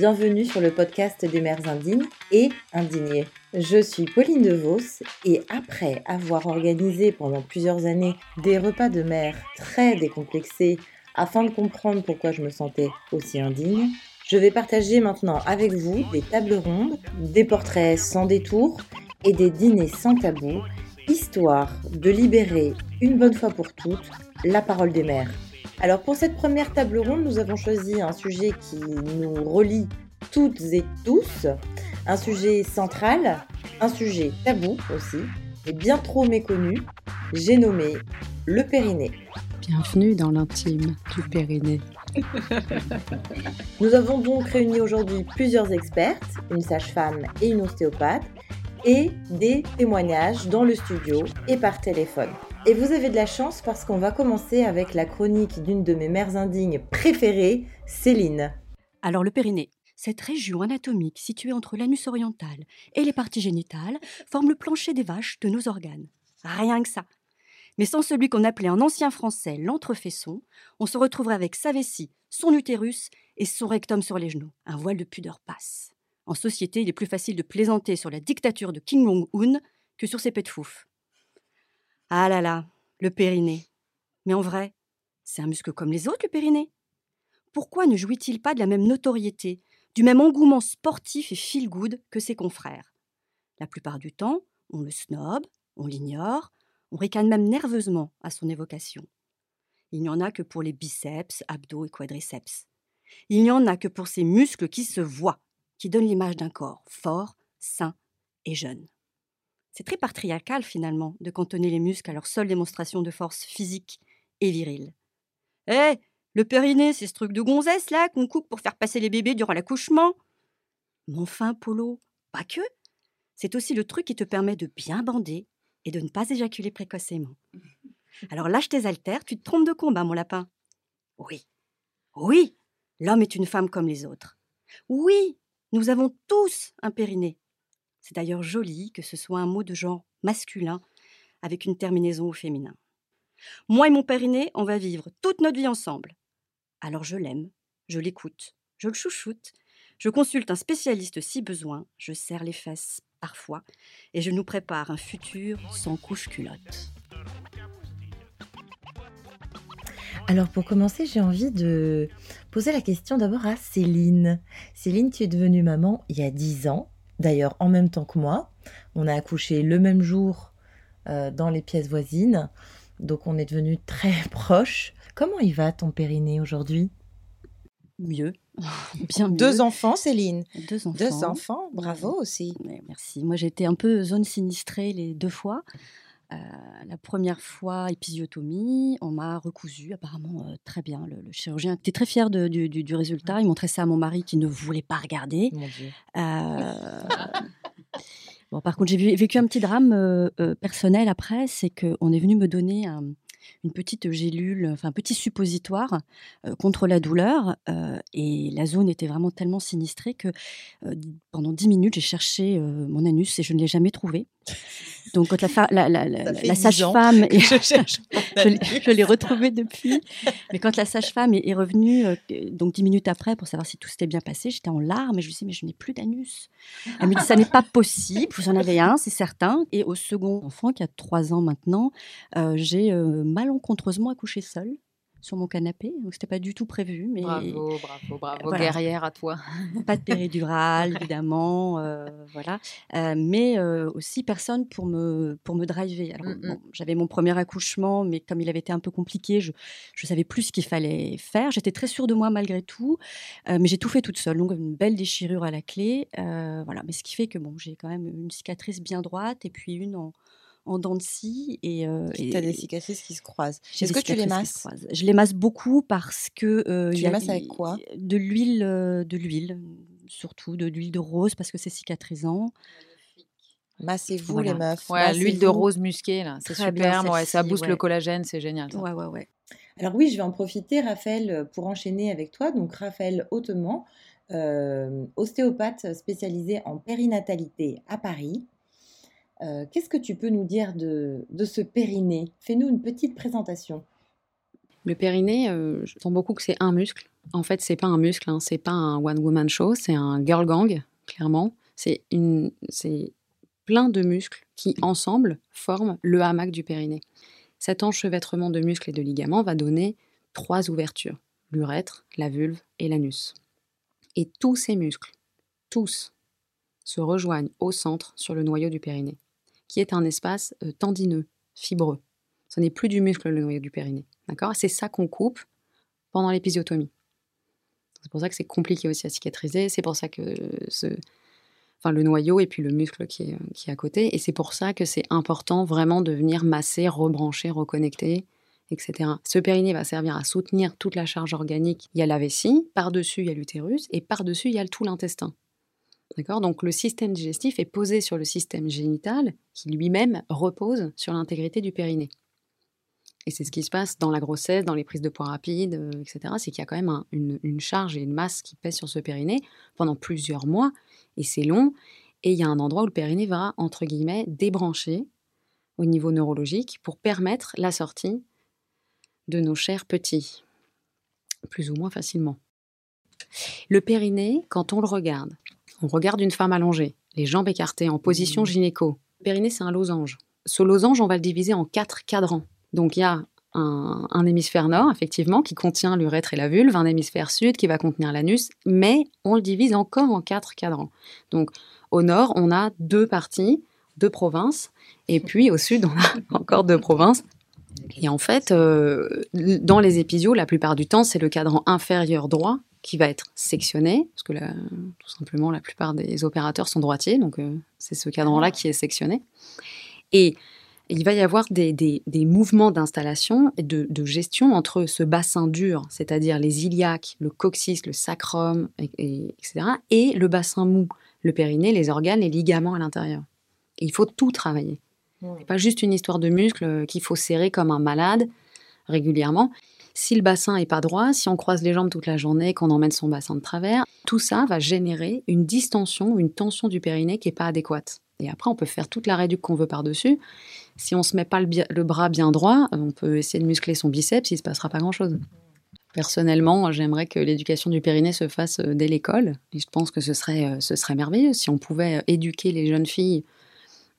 bienvenue sur le podcast des mères indignes et indignées. Je suis Pauline DeVos et après avoir organisé pendant plusieurs années des repas de mères très décomplexés afin de comprendre pourquoi je me sentais aussi indigne, je vais partager maintenant avec vous des tables rondes, des portraits sans détour et des dîners sans tabou, histoire de libérer une bonne fois pour toutes la parole des mères. Alors pour cette première table ronde, nous avons choisi un sujet qui nous relie toutes et tous, un sujet central, un sujet tabou aussi, et bien trop méconnu, j'ai nommé le périnée. Bienvenue dans l'intime du périnée. Nous avons donc réuni aujourd'hui plusieurs expertes, une sage-femme et une ostéopathe, et des témoignages dans le studio et par téléphone. Et vous avez de la chance parce qu'on va commencer avec la chronique d'une de mes mères indignes préférées, Céline. Alors le périnée, cette région anatomique située entre l'anus oriental et les parties génitales forme le plancher des vaches de nos organes. Rien que ça. Mais sans celui qu'on appelait en ancien français l'entrefaisson, on se retrouverait avec sa vessie, son utérus et son rectum sur les genoux. Un voile de pudeur passe. En société, il est plus facile de plaisanter sur la dictature de King Jong-un que sur ses pets de fouf. Ah là là, le périnée. Mais en vrai, c'est un muscle comme les autres, le périnée. Pourquoi ne jouit-il pas de la même notoriété, du même engouement sportif et feel-good que ses confrères? La plupart du temps, on le snob, on l'ignore, on ricane même nerveusement à son évocation. Il n'y en a que pour les biceps, abdos et quadriceps. Il n'y en a que pour ces muscles qui se voient, qui donnent l'image d'un corps fort, sain et jeune. C'est très patriarcal finalement de cantonner les muscles à leur seule démonstration de force physique et virile. Eh, le périnée, c'est ce truc de gonzesse là qu'on coupe pour faire passer les bébés durant l'accouchement. Mais enfin, Polo, pas que. C'est aussi le truc qui te permet de bien bander et de ne pas éjaculer précocement. Alors lâche tes haltères, tu te trompes de combat, mon lapin. Oui, oui, l'homme est une femme comme les autres. Oui, nous avons tous un périnée. C'est d'ailleurs joli que ce soit un mot de genre masculin avec une terminaison au féminin. Moi et mon périnée, on va vivre toute notre vie ensemble. Alors je l'aime, je l'écoute, je le chouchoute, je consulte un spécialiste si besoin, je serre les fesses parfois, et je nous prépare un futur sans couche culotte. Alors pour commencer, j'ai envie de poser la question d'abord à Céline. Céline, tu es devenue maman il y a 10 ans, d'ailleurs en même temps que moi. On a accouché le même jour euh, dans les pièces voisines, donc on est devenus très proches. Comment il va ton périnée aujourd'hui? Mieux, bien mieux. Deux enfants, Céline. Deux enfants. Deux enfants, bravo aussi. Ouais, merci. Moi, j'ai été un peu zone sinistrée les deux fois. Euh, la première fois, épisiotomie, on m'a recousu apparemment euh, très bien. Le, le chirurgien était très fier de- du, du- du résultat. Il montrait ça à mon mari qui ne voulait pas regarder. Mon Dieu. Euh, Bon, par contre, j'ai vécu un petit drame personnel après, c'est qu'on est venu me donner un- une petite gélule, enfin un petit suppositoire euh, contre la douleur, euh, et la zone était vraiment tellement sinistrée que euh, pendant 10 minutes, j'ai cherché mon anus et je ne l'ai jamais trouvé. Donc, quand la, 10 sage-femme, que je l'ai- anus. je l'ai retrouvé depuis. Mais quand la sage-femme est, est revenue, donc dix minutes après, pour savoir si tout s'était bien passé, j'étais en larmes et je lui dis mais je n'ai plus d'anus. Elle me dit ça n'est pas possible, vous en avez un, c'est certain. Et au second enfant qui a trois ans maintenant, j'ai malencontreusement accouché seule sur mon canapé. Donc c'était pas du tout prévu, mais Bravo, bravo, bravo, Voilà. guerrière à toi. pas de péridurale évidemment, euh, voilà. Euh, mais euh, aussi personne pour me pour me driver. Alors, Mm, mm. bon, j'avais mon premier accouchement, mais comme il avait été un peu compliqué, je je savais plus ce qu'il fallait faire. J'étais très sûre de moi malgré tout, euh, mais j'ai tout fait toute seule. Donc une belle déchirure à la clé, euh, voilà. Mais ce qui fait que bon, j'ai quand même une cicatrice bien droite et puis une en en dents de scie et, euh, Tu et- as des cicatrices qui se croisent. Est-ce que tu les masses? Je les masse beaucoup parce que euh, Tu y les masses avec quoi? De l'huile, euh, de l'huile, surtout de l'huile de rose parce que c'est cicatrisant. Massez-vous Voilà. les meufs. Ouais, l'huile de rose musquée, là, c'est superbe. Ouais, ça booste ouais. le collagène, c'est génial. ça. Ouais, ouais, ouais. Alors oui, je vais en profiter, Raphaël, pour enchaîner avec toi. Donc Raphaël Hautement, euh, ostéopathe spécialisé en périnatalité à Paris. Euh, Qu'est-ce que tu peux nous dire de, de ce périnée? Fais-nous une petite présentation. Le périnée, euh, je sens beaucoup que c'est un muscle. En fait, c'est pas un muscle, hein, c'est pas un one-woman show, c'est un girl gang, clairement. C'est plein de muscles qui, ensemble, forment le hamac du périnée. Cet enchevêtrement de muscles et de ligaments va donner trois ouvertures l'urètre, la vulve et l'anus. Et tous ces muscles, tous, se rejoignent au centre sur le noyau du périnée, qui est un espace euh, tendineux, fibreux. Ce n'est plus du muscle le noyau du périnée. D'accord? C'est ça qu'on coupe pendant l'épisiotomie. C'est pour ça que c'est compliqué aussi à cicatriser. C'est pour ça que ce, le noyau et puis le muscle qui est, qui est à côté. Et c'est pour ça que c'est important vraiment de venir masser, rebrancher, reconnecter, etc. Ce périnée va servir à soutenir toute la charge organique. Il y a la vessie, par-dessus il y a l'utérus et par-dessus il y a tout l'intestin. D'accord? Donc le système digestif est posé sur le système génital qui lui-même repose sur l'intégrité du périnée. Et c'est ce qui se passe dans la grossesse, dans les prises de poids rapides, euh, etc. C'est qu'il y a quand même une, une, charge et une masse qui pèse sur ce périnée pendant plusieurs mois. Et c'est long. Et il y a un endroit où le périnée va, entre guillemets, débrancher au niveau neurologique pour permettre la sortie de nos chers petits, plus ou moins facilement. Le périnée, quand on le regarde, on regarde une femme allongée, les jambes écartées en position gynéco. Le périnée, c'est un losange. Ce losange, on va le diviser en quatre cadrans. Donc il y a un, un, hémisphère nord, effectivement, qui contient l'urètre et la vulve, un hémisphère sud qui va contenir l'anus, mais on le divise encore en quatre cadrans. Donc au nord, on a deux parties, deux provinces, et puis au sud, on a encore deux provinces. Et en fait, euh, dans les épisio, la plupart du temps, c'est le cadran inférieur droit qui va être sectionné, parce que tout simplement, la plupart des opérateurs sont droitiers, donc euh, c'est ce cadran-là qui est sectionné. Et il va y avoir des, des, des mouvements d'installation et de, de, gestion entre ce bassin dur, c'est-à-dire les iliaques, le coccyx, le sacrum, et, et, etc., et le bassin mou, le périnée, les organes, les ligaments à l'intérieur. Il faut tout travailler. C'est pas juste une histoire de muscles qu'il faut serrer comme un malade régulièrement. Si le bassin est pas droit, si on croise les jambes toute la journée, qu'on emmène son bassin de travers, tout ça va générer une distension, une tension du périnée qui est pas adéquate. Et après, on peut faire toute la réduction qu'on veut par-dessus. Si on se met pas le, bras bien droit, on peut essayer de muscler son biceps, il se passera pas grand-chose. Personnellement, j'aimerais que l'éducation du périnée se fasse dès l'école. Et je pense que ce serait, ce serait merveilleux si on pouvait éduquer les jeunes filles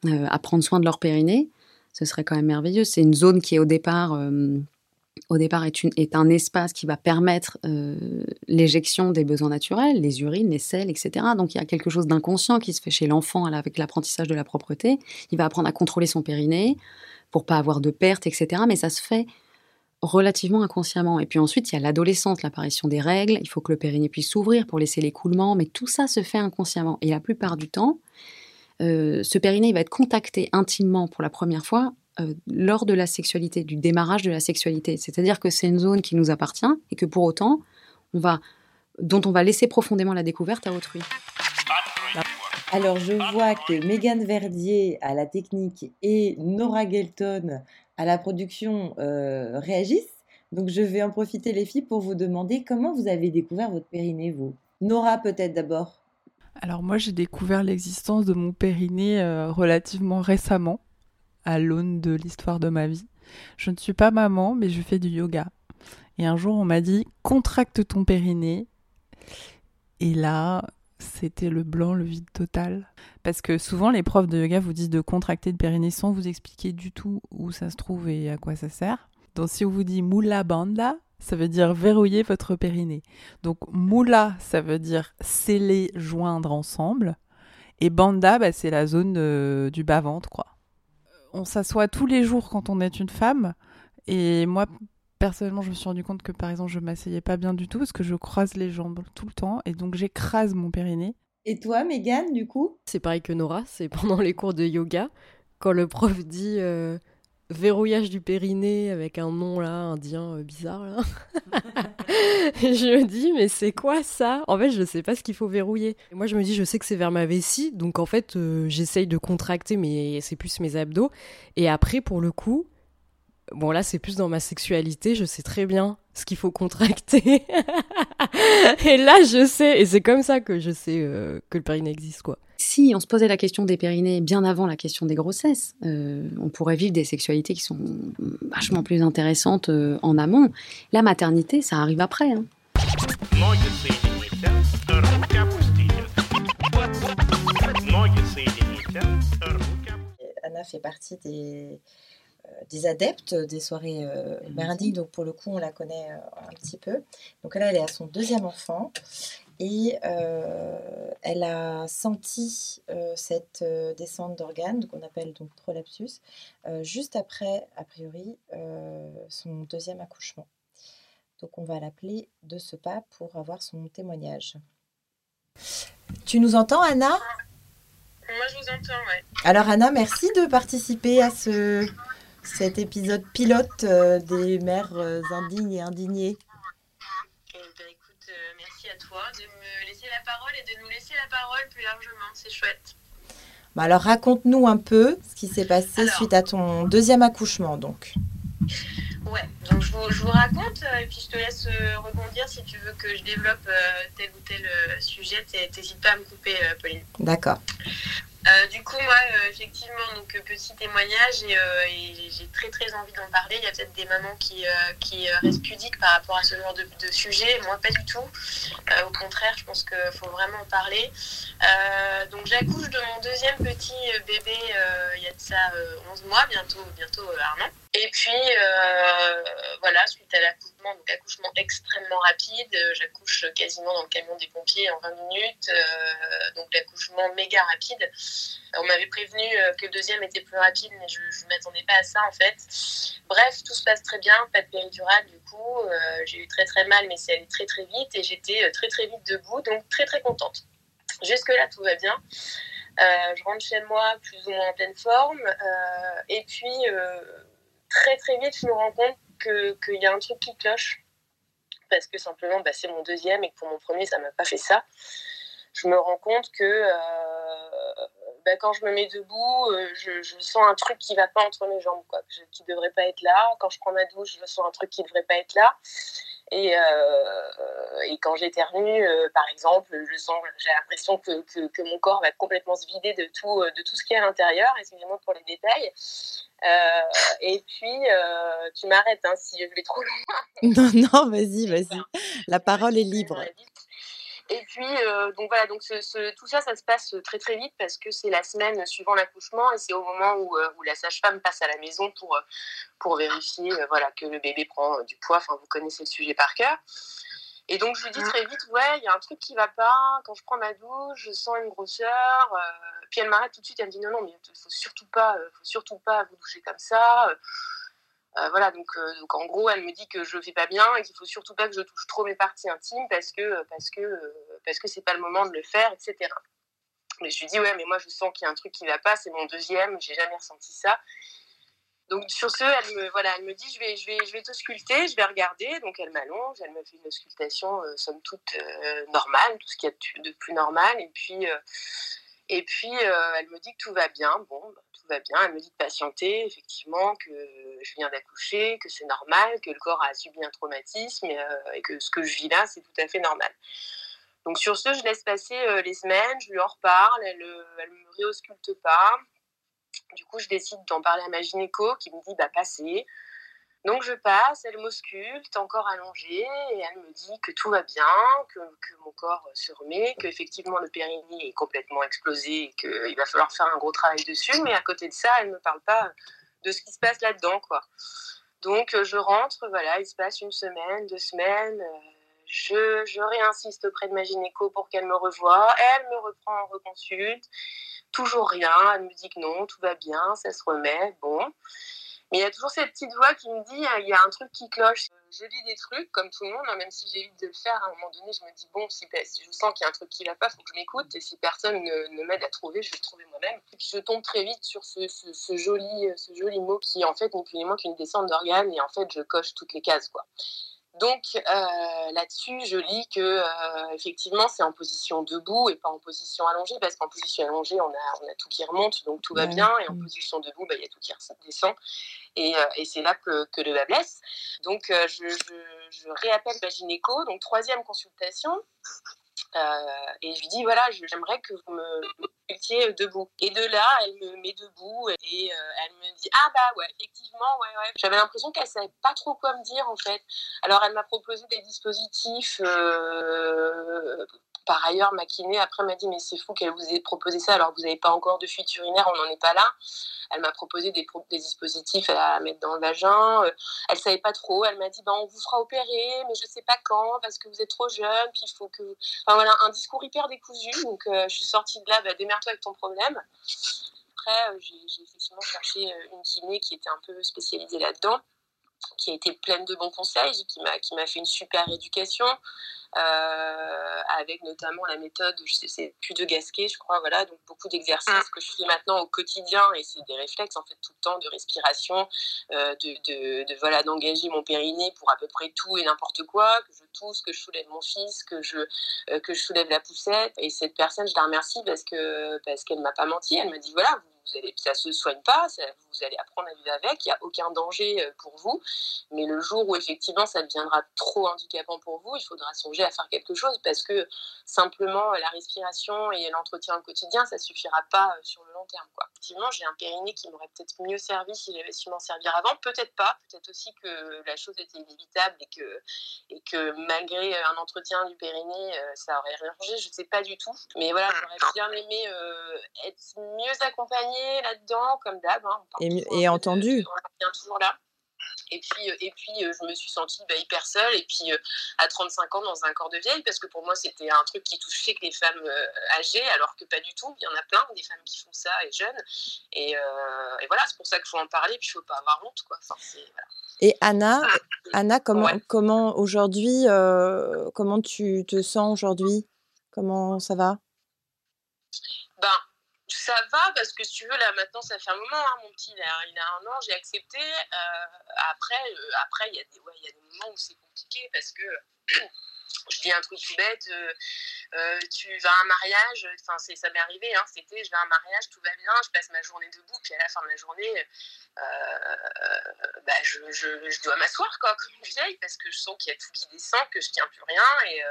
euh, à prendre soin de leur périnée, ce serait quand même merveilleux. C'est une zone qui est au départ, euh, au départ est, un espace qui va permettre euh, l'éjection des besoins naturels, les urines, les selles, etc. Donc il y a quelque chose d'inconscient qui se fait chez l'enfant avec l'apprentissage de la propreté. Il va apprendre à contrôler son périnée pour pas avoir de pertes, etc. Mais ça se fait relativement inconsciemment. Et puis ensuite, il y a l'adolescence, l'apparition des règles. Il faut que le périnée puisse s'ouvrir pour laisser l'écoulement, mais tout ça se fait inconsciemment. Et la plupart du temps, euh, ce périnée va être contacté intimement pour la première fois euh, lors de la sexualité, du démarrage de la sexualité. C'est-à-dire que c'est une zone qui nous appartient et que pour autant, on va, dont on va laisser profondément la découverte à autrui. Alors je vois que Megan Verdier à la technique et Nora Gelton à la production euh, réagissent. Donc je vais en profiter les filles pour vous demander comment vous avez découvert votre périnée, vous. Nora peut-être d'abord. Alors moi j'ai découvert l'existence de mon périnée euh, relativement récemment, à l'aune de l'histoire de ma vie. Je ne suis pas maman, mais je fais du yoga. Et un jour on m'a dit contracte ton périnée. Et là, c'était le blanc, le vide total. Parce que souvent les profs de yoga vous disent de contracter le périnée sans vous expliquer du tout où ça se trouve et à quoi ça sert. Donc si on vous dit mula banda, ça veut dire verrouiller votre périnée. Donc moula, ça veut dire sceller, joindre ensemble. Et banda, bah, c'est la zone de, du bas-ventre, quoi. On s'assoit tous les jours quand on est une femme. Et moi, personnellement, je me suis rendu compte que, par exemple, je m'asseyais pas bien du tout parce que je croise les jambes tout le temps. Et donc, j'écrase mon périnée. Et toi, Megan, du coup? C'est pareil que Nora, c'est pendant les cours de yoga. Quand le prof dit... Euh verrouillage du périnée avec un nom là indien euh, bizarre je me dis mais c'est quoi ça? En fait je sais pas ce qu'il faut verrouiller. Et moi je me dis je sais que c'est vers ma vessie donc en fait euh, j'essaye de contracter mais c'est plus mes abdos. Et après pour le coup Bon, là, c'est plus dans ma sexualité, je sais très bien ce qu'il faut contracter. et là, je sais, et c'est comme ça que je sais euh, que le périnée existe, quoi. Si on se posait la question des périnées bien avant la question des grossesses, euh, on pourrait vivre des sexualités qui sont vachement plus intéressantes euh, en amont. La maternité, ça arrive après. Hein. Anna fait partie des des adeptes des soirées euh, merindiques, donc pour le coup, on la connaît euh, un petit peu. Donc là, elle est à son deuxième enfant et euh, elle a senti euh, cette euh, descente d'organes, qu'on appelle donc prolapsus, euh, juste après, a priori, euh, son deuxième accouchement. Donc on va l'appeler de ce pas pour avoir son témoignage. Tu nous entends, Anna? Moi, je vous entends, ouais. Alors Anna, merci de participer à ce, cet épisode pilote euh, des mères euh, indignes et indignées. Eh ben, écoute, euh, merci à toi de me laisser la parole et de nous laisser la parole plus largement. C'est chouette. Bah alors raconte-nous un peu ce qui s'est passé Alors. suite à ton deuxième accouchement donc. Ouais, donc je vous, je vous raconte et puis je te laisse euh, rebondir si tu veux que je développe euh, tel ou tel euh, sujet. T'hé- T'hésites pas à me couper, Pauline. D'accord. Euh, du coup, moi, euh, effectivement, donc euh, petit témoignage et, j'ai très très envie d'en parler. Il y a peut-être des mamans qui, qui restent pudiques par rapport à ce genre de, de sujet. Moi, pas du tout. Au contraire, je pense qu'il faut vraiment en parler. Donc, j'accouche de mon deuxième petit bébé il y a de ça euh, 11 mois, bientôt, bientôt un an. Et puis, voilà, suite à l'accouchement, donc accouchement extrêmement rapide, euh, j'accouche quasiment dans le camion des pompiers en 20 minutes, euh, donc l'accouchement méga rapide. On m'avait prévenu euh, que le deuxième était plus rapide, mais je ne m'attendais pas à ça en fait. Bref, tout se passe très bien, pas de péridurale du coup. J'ai eu très très mal, mais c'est allé très très vite et j'étais très très vite debout, donc très très contente. Jusque-là, tout va bien. Je rentre chez moi plus ou moins en pleine forme. et puis, très très vite, je me rends compte qu'il y a un truc qui cloche. Parce que simplement, bah, c'est mon deuxième et que pour mon premier, ça m'a pas fait ça. Je me rends compte que euh, bah, quand je me mets debout, euh, je, sens un truc qui va pas entre mes jambes, quoi, qui devrait pas être là. Quand je prends ma douche, je sens un truc qui devrait pas être là. Et, euh, et quand j'éternue, euh, par exemple, je sens, j'ai l'impression que, que, que mon corps va complètement se vider de tout, euh, de tout ce qu'il y a à l'intérieur. Excusez-moi pour les détails. Euh, et puis, tu m'arrêtes hein, si je vais trop loin. Non, non, vas-y, vas-y. La parole est libre. Et puis, euh, donc voilà, donc ce, ce- tout ça, ça se passe très très vite parce que c'est la semaine suivant l'accouchement et c'est au moment où, euh, où la sage-femme passe à la maison pour, euh, pour vérifier euh, voilà, que le bébé prend du poids. Enfin, vous connaissez le sujet par cœur. Et donc, je lui dis très vite, ouais, il y a un truc qui va pas. Quand je prends ma douche, je sens une grosseur. puis elle m'arrête tout de suite, elle me dit, non, non, mais il faut surtout pas, faut surtout pas vous doucher comme ça. Euh, euh, voilà, donc, euh, donc en gros, elle me dit que je ne fais pas bien et qu'il faut surtout pas que je touche trop mes parties intimes parce que parce que euh, parce que c'est pas le moment de le faire, etc. Mais je lui dis ouais, mais moi je sens qu'il y a un truc qui va pas, c'est mon deuxième, j'ai jamais ressenti ça. Donc sur ce, elle me voilà, elle me dit je vais je vais je vais t'ausculter, je vais regarder. Donc elle m'allonge, elle me fait une auscultation euh, somme toute euh, normale, tout ce qu'il y a de, plus normal. Et puis euh, et puis, euh, elle me dit que tout va bien. Bon, bah, tout va bien. Elle me dit de patienter, effectivement, que je viens d'accoucher, que c'est normal, que le corps a subi un traumatisme et, euh, que ce que je vis là, c'est tout à fait normal. Donc, sur ce, je laisse passer euh, les semaines, je lui en reparle, elle ne me réausculte pas. Du coup, je décide d'en parler à ma gynéco qui me dit bah, passez. Donc je passe, elle m'ausculte, encore allongée, et elle me dit que tout va bien, que, que mon corps se remet, qu'effectivement le périnée est complètement explosé et qu'il va falloir faire un gros travail dessus, mais à côté de ça, elle ne me parle pas de ce qui se passe là-dedans. quoi. Donc je rentre, voilà, il se passe une semaine, deux semaines, euh, je, je réinsiste auprès de ma gynéco pour qu'elle me revoie, elle me reprend en reconsulte, toujours rien, elle me dit que non, tout va bien, ça se remet, bon. Mais il y a toujours cette petite voix qui me dit, il y a un truc qui cloche. Je lis des trucs, comme tout le monde, hein, même si j'évite de le faire, à un moment donné, je me dis, bon, si, je sens qu'il y a un truc qui va pas, faut que je m'écoute. Et si personne ne, m'aide à trouver, je vais le trouver moi-même. Puis je tombe très vite sur ce joli mot qui, en fait, n'est plus ni moins qu'une descente d'organes. Et en fait, je coche toutes les cases, quoi. Donc euh, là-dessus, je lis que euh, effectivement c'est en position debout et pas en position allongée parce qu'en position allongée on a, on a tout qui remonte donc tout va Ouais. bien et en position debout bah, il y a tout qui descend et, euh, et c'est là que, que le bas blesse. Donc je, je, je réappelle ma gynéco donc troisième consultation Euh, et je lui dis voilà, j'aimerais que vous me mettiez debout. Et de là, elle me met debout et euh, elle me dit ah bah ouais, effectivement, ouais, ouais. J'avais l'impression qu'elle savait pas trop quoi me dire en fait. Alors elle m'a proposé des dispositifs. euh, par ailleurs, ma kiné après m'a dit mais c'est fou qu'elle vous ait proposé ça alors que vous n'avez pas encore de fuite urinaire, on n'en est pas là. Elle m'a proposé des, dispositifs à mettre dans le vagin. Euh, elle savait pas trop. Elle m'a dit ben on vous fera opérer, mais je sais pas quand parce que vous êtes trop jeune. Puis il faut que. Enfin voilà, un discours hyper décousu. Donc euh, je suis sortie de là, bah, démerde-toi avec ton problème. Après, euh, j'ai effectivement cherché une kiné qui était un peu spécialisée là-dedans, qui a été pleine de bons conseils, qui m'a fait une super éducation. Euh, avec notamment la méthode, je sais, c'est plus de gasquet, je crois, voilà, donc beaucoup d'exercices que je fais maintenant au quotidien et c'est des réflexes en fait tout le temps de respiration, euh, de, de, de, voilà d'engager mon périnée pour à peu près tout et n'importe quoi, que je tousse, que je soulève mon fils, que je euh, que je soulève la poussette. Et cette personne je la remercie parce que parce qu'elle m'a pas menti, elle m'a dit voilà vous, vous allez ça se soigne pas, vous allez apprendre à vivre avec, il y a aucun danger euh, pour vous, mais le jour où effectivement ça deviendra trop handicapant pour vous, il faudra songer à faire quelque chose parce que simplement la respiration et l'entretien au quotidien ça suffira pas euh, sur le long terme quoi. Effectivement j'ai un périnée qui m'aurait peut-être mieux servi si j'avais su m'en servir avant, peut-être pas, peut-être aussi que la chose était inévitable et que et que malgré euh, un entretien du périnée, ça aurait réarrangé, je sais pas du tout. Mais voilà, j'aurais bien aimé être mieux accompagnée là-dedans, comme d'hab. Hein. Et, entendu. on revient toujours là. Et puis, euh, et puis euh, je me suis sentie bah, hyper seule. Et puis, euh, à 35 ans, dans un corps de vieille, parce que pour moi, c'était un truc qui touchait que les femmes âgées, alors que pas du tout. Il y en a plein, des femmes qui font ça, et jeunes. Et, euh, et voilà, c'est pour ça qu'il faut en parler. Puis, il faut pas avoir honte, quoi. Enfin, voilà. Et Anna, Anna, comment, Ouais. comment aujourd'hui, euh, comment tu te sens aujourd'hui? Comment ça va? Ben, ça va parce que si tu veux, là maintenant, ça fait un moment. hein, mon petit, il a, a un an, j'ai accepté. Euh, après, euh, après, il ouais, il y a des moments où c'est compliqué parce que je dis un truc tout bête. euh, euh, tu vas à un mariage, enfin, ça m'est arrivé, hein, c'était je vais à un mariage, tout va bien, je passe ma journée debout, puis à la fin de la journée, euh, bah, je, je, je dois m'asseoir quoi, comme une vieille parce que je sens qu'il y a tout qui descend, que je tiens plus rien et,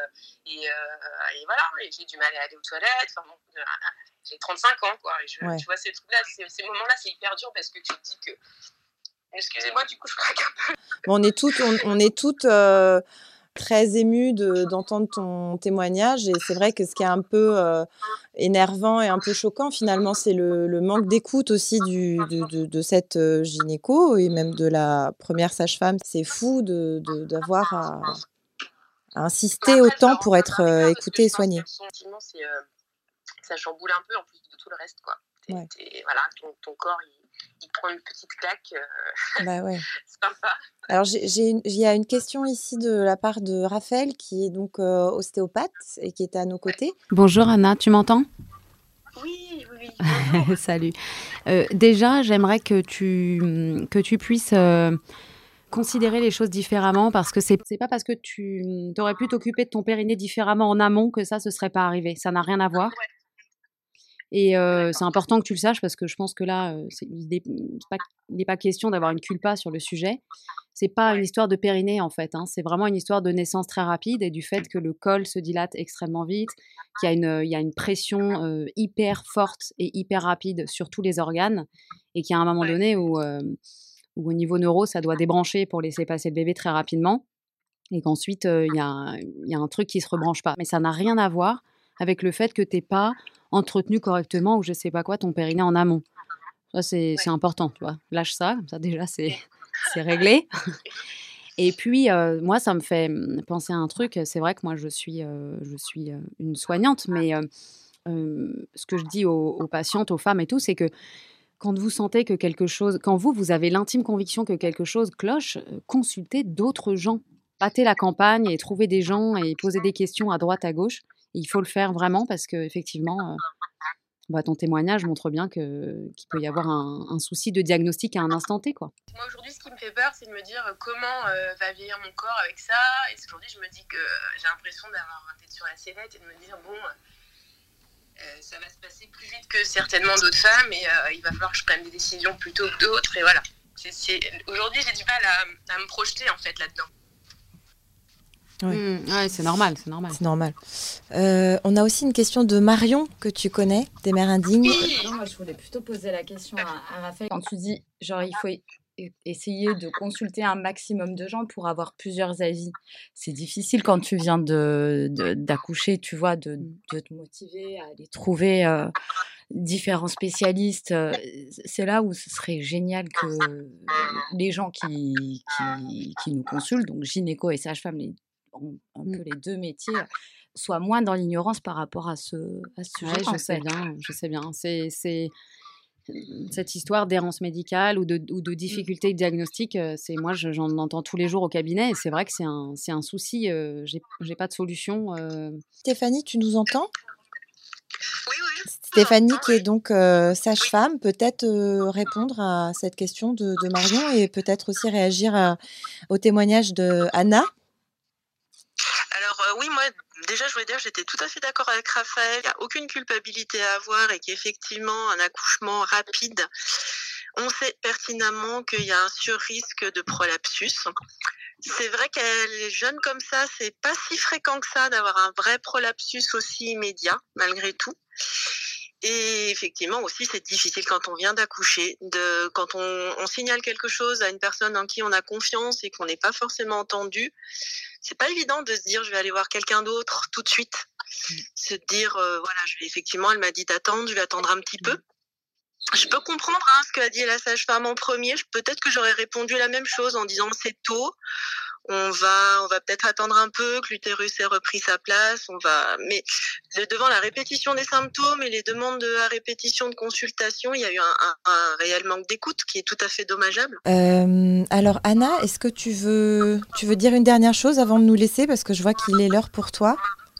et, et voilà, et j'ai du mal à aller aux toilettes. Enfin, bon, j'ai 35 ans quoi, et je, Ouais. tu vois ces trucs-là, ces, ces moments-là, c'est hyper dur parce que tu te dis que. Excusez-moi, du coup, je craque un peu. Bon, On est toutes, on, on est toutes euh, très émues de- d'entendre ton témoignage et c'est vrai que ce qui est un peu euh, énervant et un peu choquant finalement, c'est le, le manque d'écoute aussi du, de, de- de cette euh, gynéco et même de la première sage-femme. C'est fou d'avoir à, à insister autant pour être euh, écoutée et soignée. euh, ça chamboule un peu en plus de tout le reste. Quoi. Ouais. voilà, ton, ton corps, il, il prend une petite claque. euh, Bah ouais. c'est sympa. Alors, j'ai, j'ai une- il y a une question ici de la part de Raphaël, qui est donc euh, ostéopathe et qui est à nos côtés. Bonjour Anna, tu m'entends? Oui, oui, oui. Salut. Euh, déjà, j'aimerais que tu, que tu puisses euh, considérer les choses différemment parce que c'est c'est pas parce que tu aurais pu t'occuper de ton périnée différemment en amont que ça, ce serait pas arrivé. Ça n'a rien à voir. Et euh, c'est important que tu le saches parce que je pense que là, euh, il n'est pas, question d'avoir une culpa sur le sujet. C'est pas une histoire de périnée en fait. hein. C'est vraiment une histoire de naissance très rapide et du fait que le col se dilate extrêmement vite, qu'il y a une, il y a une pression euh, hyper forte et hyper rapide sur tous les organes et qu'il y a un moment donné où, euh, où au niveau neuro, ça doit débrancher pour laisser passer le bébé très rapidement et qu'ensuite euh, il y, a un- il y a un truc qui se rebranche pas. Mais ça n'a rien à voir avec le fait que tu n'es pas entretenu correctement ou je sais pas quoi ton périnée en amont. Ça, c'est important, tu vois. Lâche ça, comme ça déjà, c'est c'est réglé. Et puis, euh, moi, ça me fait hum, penser à un truc. C'est vrai que moi, je suis, euh, je suis euh, une soignante, mais euh, ce que je dis aux, aux patientes, aux femmes et tout, c'est que quand vous sentez que quelque chose, quand vous, vous avez l'intime conviction que quelque chose cloche, consultez d'autres gens. Battez la campagne et trouvez des gens et posez des questions à droite, à gauche. Il faut le faire vraiment parce que effectivement, bah, ton témoignage montre bien que qu'il peut y avoir un, souci de diagnostic à un instant T, quoi. Moi, aujourd'hui, ce qui me fait peur, c'est de me dire comment va vieillir mon corps avec ça. Et aujourd'hui, je me dis que j'ai l'impression d'avoir un tête sur la sellette et de me dire, bon, ça va se passer plus vite que certainement d'autres femmes et il va falloir que je prenne des décisions plutôt que d'autres. Et voilà. Aujourd'hui, j'ai du mal à, à me projeter, en fait, là-dedans. Ouais. Mm, ouais, c'est normal, c'est normal. C'est normal. Euh, on a aussi une question de Marion que tu connais, des mères indignes. Non, moi, je voulais plutôt poser la question à, à Raphaël. Quand tu dis, genre, il faut essayer de consulter un maximum de gens pour avoir plusieurs avis, c'est difficile quand tu viens de de- d'accoucher, tu vois, de, de te motiver à aller trouver euh, différents spécialistes. euh, C'est là où ce serait génial que les gens qui, qui, qui nous consultent, donc gynéco et sage-femme, les- un, un peu les deux métiers, soient moins dans l'ignorance par rapport à ce, à ce sujet. Ouais, je sais bien, je sais bien. C'est, c'est cette histoire d'errance médicale ou de, ou de difficultés diagnostiques. euh, C'est moi, je- j'en entends tous les jours au cabinet et c'est vrai que c'est un, souci. euh, j'ai, pas de solution. euh. Stéphanie, tu nous entends? Stéphanie, qui est donc euh, sage-femme, peut-être euh, répondre à cette question de, de Marion et peut-être aussi réagir à- au témoignage de Anna? Euh, oui, moi déjà je voulais dire j'étais tout à fait d'accord avec Raphaël. Il n'y a aucune culpabilité à avoir et qu'effectivement un accouchement rapide, on sait pertinemment qu'il y a un sur-risque de prolapsus. C'est vrai qu'elle est jeune comme ça, c'est pas si fréquent que ça d'avoir un vrai prolapsus aussi immédiat malgré tout. Et effectivement aussi, c'est difficile quand on vient d'accoucher, quand on, on signale quelque chose à une personne en qui on a confiance et qu'on n'est pas forcément entendu. C'est pas évident de se dire je vais aller voir quelqu'un d'autre tout de suite. Se dire euh, voilà, je vais effectivement, elle m'a dit d'attendre, je vais attendre un petit peu. Je peux comprendre hein, ce qu'a dit la sage-femme en premier. Peut-être que j'aurais répondu la même chose en disant c'est tôt. On va, on va peut-être attendre un peu que l'utérus ait repris sa place. On va, mais devant la répétition des symptômes et les demandes de, à répétition de consultation, il y a eu un réel manque d'écoute qui est tout à fait dommageable. Euh, alors Anna, est-ce que tu veux, tu veux dire une dernière chose avant de nous laisser? Parce que je vois qu'il est l'heure pour toi.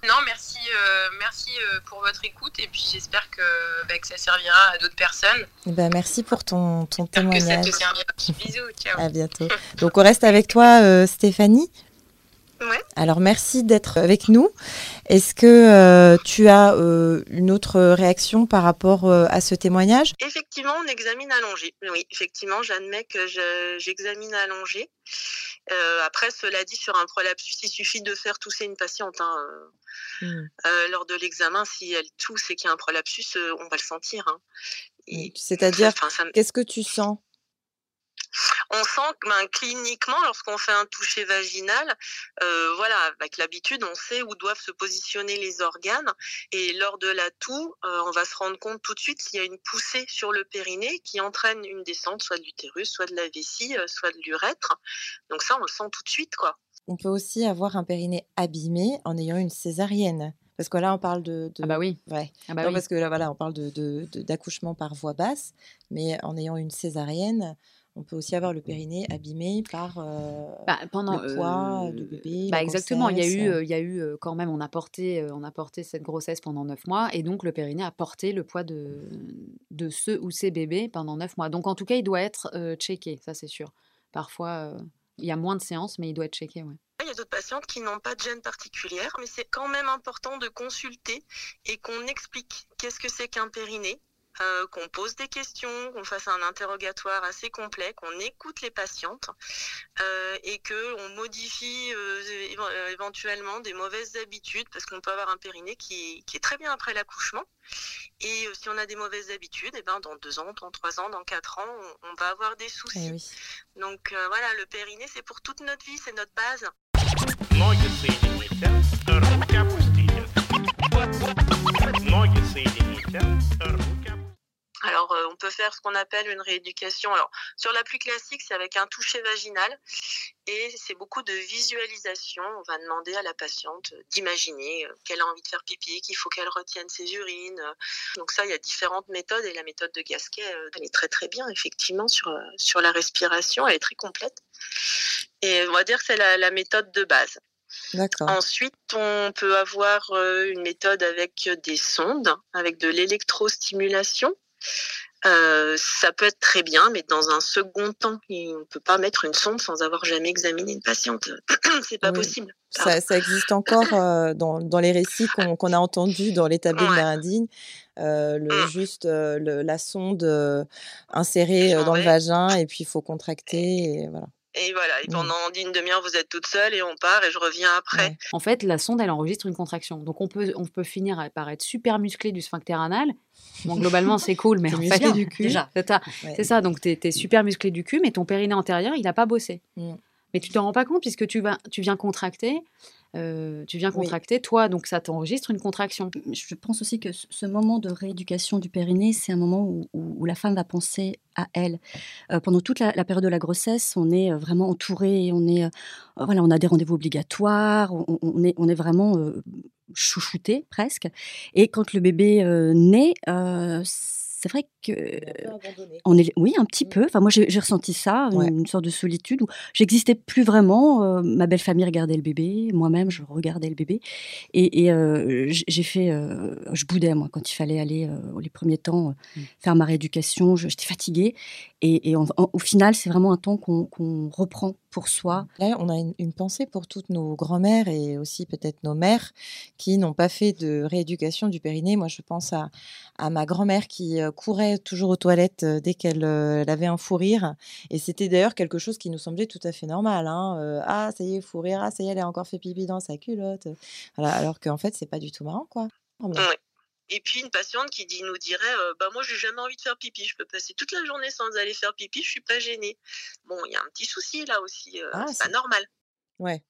Non, merci, euh, merci euh, pour votre écoute et puis j'espère que, bah, que ça servira à d'autres personnes. Eh ben, merci pour ton, ton J'espère que ça témoignage. te servira. Bisous, ciao. À bientôt. Donc on reste avec toi, euh, Stéphanie. Ouais. Alors merci d'être avec nous. Est-ce que euh, tu as euh, une autre réaction par rapport euh, à ce témoignage? Effectivement, on examine allongé. Oui, effectivement, j'admets que je- j'examine allongé. Euh, après, cela dit, sur un prolapsus, il suffit de faire tousser une patiente. hein, Hmm. euh, lors de l'examen, si elle tousse et qu'il y a un prolapsus, euh, on va le sentir. hein. Et- C'est-à-dire, enfin, ça me- qu'est-ce que tu sens? On sent que ben, cliniquement, lorsqu'on fait un toucher vaginal, euh, voilà, avec l'habitude, on sait où doivent se positionner les organes. Et lors de la toux, euh, on va se rendre compte tout de suite s'il y a une poussée sur le périnée qui entraîne une descente, soit de l'utérus, soit de la vessie, euh, soit de l'urètre. Donc ça, on le sent tout de suite, quoi. On peut aussi avoir un périnée abîmé en ayant une césarienne. Parce que là, on parle de. de- Ah bah oui. Ouais. Ah bah non, oui. parce que là, voilà, on parle de, de- de- d'accouchement par voie basse, mais en ayant une césarienne, on peut aussi avoir le périnée abîmé par euh, Bah, pendant le poids euh, de bébé. bah, exactement. Il y a eu, euh, il y a eu euh, quand même, on a porté, on a porté cette grossesse pendant neuf mois, et donc le périnée a porté le poids de de ce ou ces bébés pendant neuf mois. Donc en tout cas, il doit être euh, checké, ça c'est sûr. Parfois, il y a moins de séances, mais il doit être checké. Il y a d'autres patientes qui n'ont pas de gêne particulière, mais c'est quand même important de consulter et qu'on explique qu'est-ce que c'est qu'un périnée, euh, qu'on pose des questions, qu'on fasse un interrogatoire assez complet, qu'on écoute les patientes euh, et qu'on modifie euh, éventuellement des mauvaises habitudes parce qu'on peut avoir un périnée qui, est très bien après l'accouchement. Et si on a des mauvaises habitudes, et ben dans deux ans, dans trois ans, dans quatre ans, on, va avoir des soucis. Eh Donc voilà, le périnée, c'est pour toute notre vie, c'est notre base. Alors, euh, on peut faire ce qu'on appelle une rééducation. Alors, sur la plus classique, c'est avec un toucher vaginal et c'est beaucoup de visualisation. On va demander à la patiente d'imaginer euh, qu'elle a envie de faire pipi, qu'il faut qu'elle retienne ses urines. Donc ça, il y a différentes méthodes et la méthode de Gasquet, euh, elle est très très bien effectivement sur sur la respiration. Elle est très complète. Et on va dire que c'est la, la méthode de base. D'accord. Ensuite, on peut avoir une méthode avec des sondes, avec de l'électrostimulation. Euh, ça peut être très bien, mais dans un second temps, on ne peut pas mettre une sonde sans avoir jamais examiné une patiente. C'est pas Oui. possible. Ça, ça existe encore euh, dans, dans les récits qu'on a entendus dans l'établi de Ouais. indigne. Euh, le, juste euh, le- la sonde euh, insérée euh, dans le vagin et puis il faut contracter. Et voilà. Et voilà, et Mmh. pendant une demi-heure, vous êtes toute seule et on part et je reviens après. Ouais. En fait, la sonde, elle enregistre une contraction. Donc, on peut, on peut finir par être super musclé du sphincter anal. Bon, globalement, c'est cool, mais en fait, musclé du cul. déjà. c'est ça. Ouais. C'est ça. Donc, tu es, super musclé du cul, mais ton périnée antérieur, il n'a pas bossé. Mm. Mais tu te rends pas compte puisque tu, vas, tu viens contracter. euh, tu viens Oui. contracter, toi, donc ça t'enregistre une contraction. Je pense aussi que ce- moment de rééducation du périnée, c'est un moment où, où- où la femme va penser à elle. Euh, pendant toute la, la période de la grossesse, on est euh, vraiment entouré, on est, euh, voilà, on a des rendez-vous obligatoires, on, on est, on est vraiment chouchouté presque. Et quand le bébé naît, c'est vrai que on est, oui, un petit Mmh. peu. Enfin, moi, j'ai ressenti ça, une, Ouais. une sorte de solitude où j'existais plus vraiment. euh, ma belle famille regardait le bébé, moi-même, je regardais le bébé, et, et, euh, j'ai fait, euh, je boudais moi quand il fallait aller les premiers temps Mmh. faire ma rééducation. je- J'étais fatiguée, et, et en- au final, c'est vraiment un temps qu'on qu'on reprend pour soi. Là, on a une, une pensée pour toutes nos grand-mères et aussi peut-être nos mères qui n'ont pas fait de rééducation du périnée. Moi, je pense à, à ma grand-mère qui euh, courait toujours aux toilettes euh, dès qu'elle euh, avait un fou rire. Et c'était d'ailleurs quelque chose qui nous semblait tout à fait normal. hein. Euh, ah, ça y est, fou rire. Ah, ça y est, elle a encore fait pipi dans sa culotte. Voilà, alors qu'en fait, c'est pas du tout marrant, quoi. Ouais. Et puis une patiente qui dit, nous dirait, euh, bah moi j'ai jamais envie de faire pipi, je peux passer toute la journée sans aller faire pipi, je suis pas gênée. Bon, il y a un petit souci là aussi, euh, Ah, c'est pas normal. Ouais.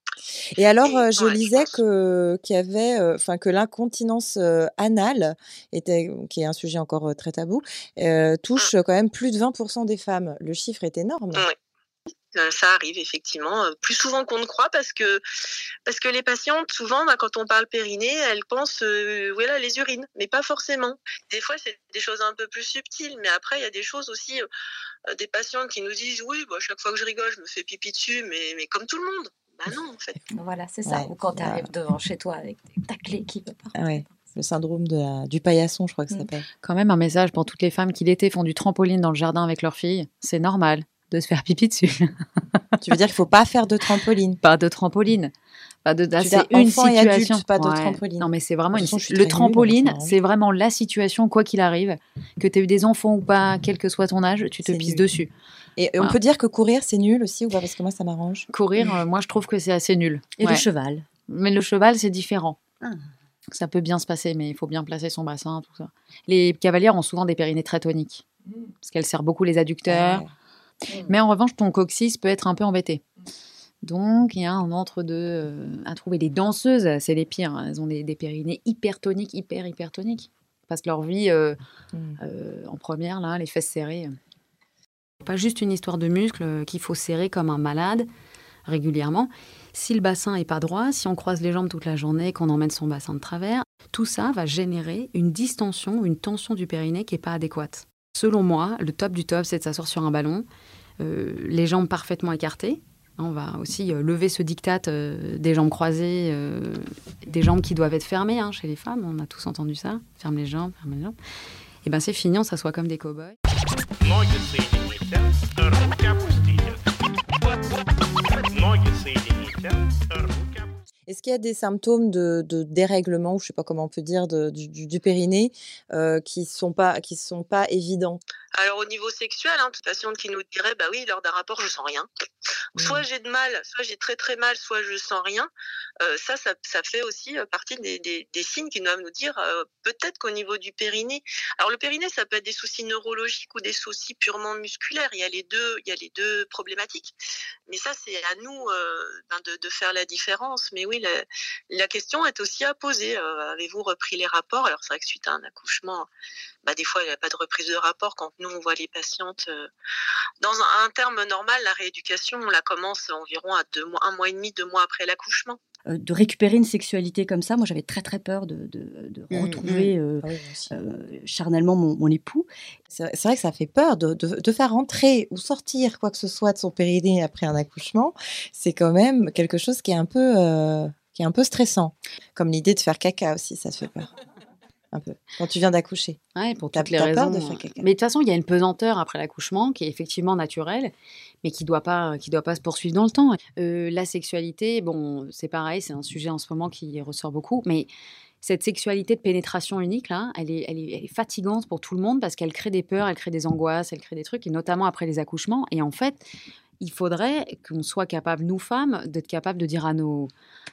Et alors, Et euh, je ouais, lisais que qu'il y avait, euh, enfin que l'incontinence euh, anale était, qui est un sujet encore euh, très tabou, euh, touche quand même plus de 20% des femmes. Le chiffre est énorme. Ouais. Euh, ça arrive effectivement euh, plus souvent qu'on ne croit parce que parce que les patientes souvent bah, quand on parle périnée elles pensent euh, voilà les urines mais pas forcément des fois c'est des choses un peu plus subtiles mais après il y a des choses aussi euh, des patientes qui nous disent oui bah, chaque fois que je rigole je me fais pipi dessus mais mais comme tout le monde bah non en fait Voilà, c'est ça. Ouais, Ou quand tu arrives devant chez toi avec ta clé qui veut pas. Ah ouais. Le syndrome de la- du paillasson, je crois que ça Mm. s'appelle. Quand même un message pour toutes les femmes qui l'été font du trampoline dans le jardin avec leurs filles. C'est normal de se faire pipi dessus. tu veux dire qu'il faut pas faire de trampoline Pas de trampoline. Pas de, là, Tu veux dire c'est une enfant et situation. adulte, pas de Ouais. trampoline. Non, mais c'est vraiment une. façon, Le trampoline, c'est vraiment la situation, quoi qu'il arrive, que tu aies eu des enfants ou pas, quel que soit ton âge, tu te C'est pisses nul. dessus. Et on peut dire que courir, c'est nul aussi ou pas? Parce que moi, ça m'arrange. Courir, euh, moi, je trouve que c'est assez nul. Et Ouais. le cheval? Mais le cheval, c'est différent. Ah. Ça peut bien se passer, mais il faut bien placer son bassin, tout ça. Les cavalières ont souvent des périnées très toniques, parce qu'elles serrent beaucoup les adducteurs. Ouais. Mais en revanche, ton coccyx peut être un peu embêté. Donc, il y a un entre-deux euh, à trouver. Les danseuses, c'est les pires. hein. Elles ont des, des périnées hyper toniques, hyper, hyper toniques. Ils passent leur vie euh, Mm. euh, en première, là, les fesses serrées. Pas juste une histoire de muscles qu'il faut serrer comme un malade régulièrement. Si le bassin est pas droit, si on croise les jambes toute la journée, qu'on emmène son bassin de travers, tout ça va générer une distension, une tension du périnée qui n'est pas adéquate. Selon moi, le top du top, c'est de s'asseoir sur un ballon, euh, les jambes parfaitement écartées. On va aussi euh, lever ce diktat euh, des jambes croisées, des jambes qui doivent être fermées hein, chez les femmes. On a tous entendu ça. Ferme les jambes, ferme les jambes. Et ben c'est fini, on s'assoit comme des cow-boys. Est-ce qu'il y a des symptômes de, de dérèglement, ou je sais pas comment on peut dire, de- du, périnée, euh, qui sont pas qui sont pas évidents? Alors au niveau sexuel, hein, toute patiente qui nous dirait, bah oui, lors d'un rapport, je sens rien. Soit j'ai de mal, soit j'ai très très mal, soit je sens rien. Euh, ça, ça, ça fait aussi euh, partie des, des, des signes qui doivent nous dire euh, peut-être qu'au niveau du périnée. Alors le périnée, ça peut être des soucis neurologiques ou des soucis purement musculaires. Il y a les deux, il y a les deux problématiques. Mais ça, c'est à nous ben, de, de faire la différence. Mais oui, la, question est aussi à poser. Euh, Avez-vous repris les rapports? Alors c'est vrai que suite à un accouchement, bah, des fois, il n'y a pas de reprise de rapport quand nous, on voit les patientes. euh, Dans un, un terme normal, la rééducation, on la commence environ à deux mois, un mois et demi, deux mois après l'accouchement. Euh, de récupérer une sexualité comme ça, moi j'avais très très peur de, de- de Mm, retrouver euh, Ah oui, euh, charnellement mon, mon époux. C'est vrai que ça fait peur de, de- de faire rentrer ou sortir quoi que ce soit de son périnée après un accouchement. C'est quand même quelque chose qui est un peu, euh, qui est un peu stressant. Comme l'idée de faire caca aussi, ça te fait peur. Un peu. Quand tu viens d'accoucher. Ouais, pour toutes les raisons. peur de faire euh, Mais de toute façon, il y a une pesanteur après l'accouchement qui est effectivement naturelle, mais qui doit pas, qui doit pas se poursuivre dans le temps. Euh, la sexualité, bon, c'est pareil, c'est un sujet en ce moment qui ressort beaucoup, mais cette sexualité de pénétration unique là, elle est, elle est, elle est fatigante pour tout le monde parce qu'elle crée des peurs, elle crée des angoisses, elle crée des trucs, et notamment après les accouchements. Et en fait, il faudrait qu'on soit capable, nous femmes, d'être capable de dire à nos,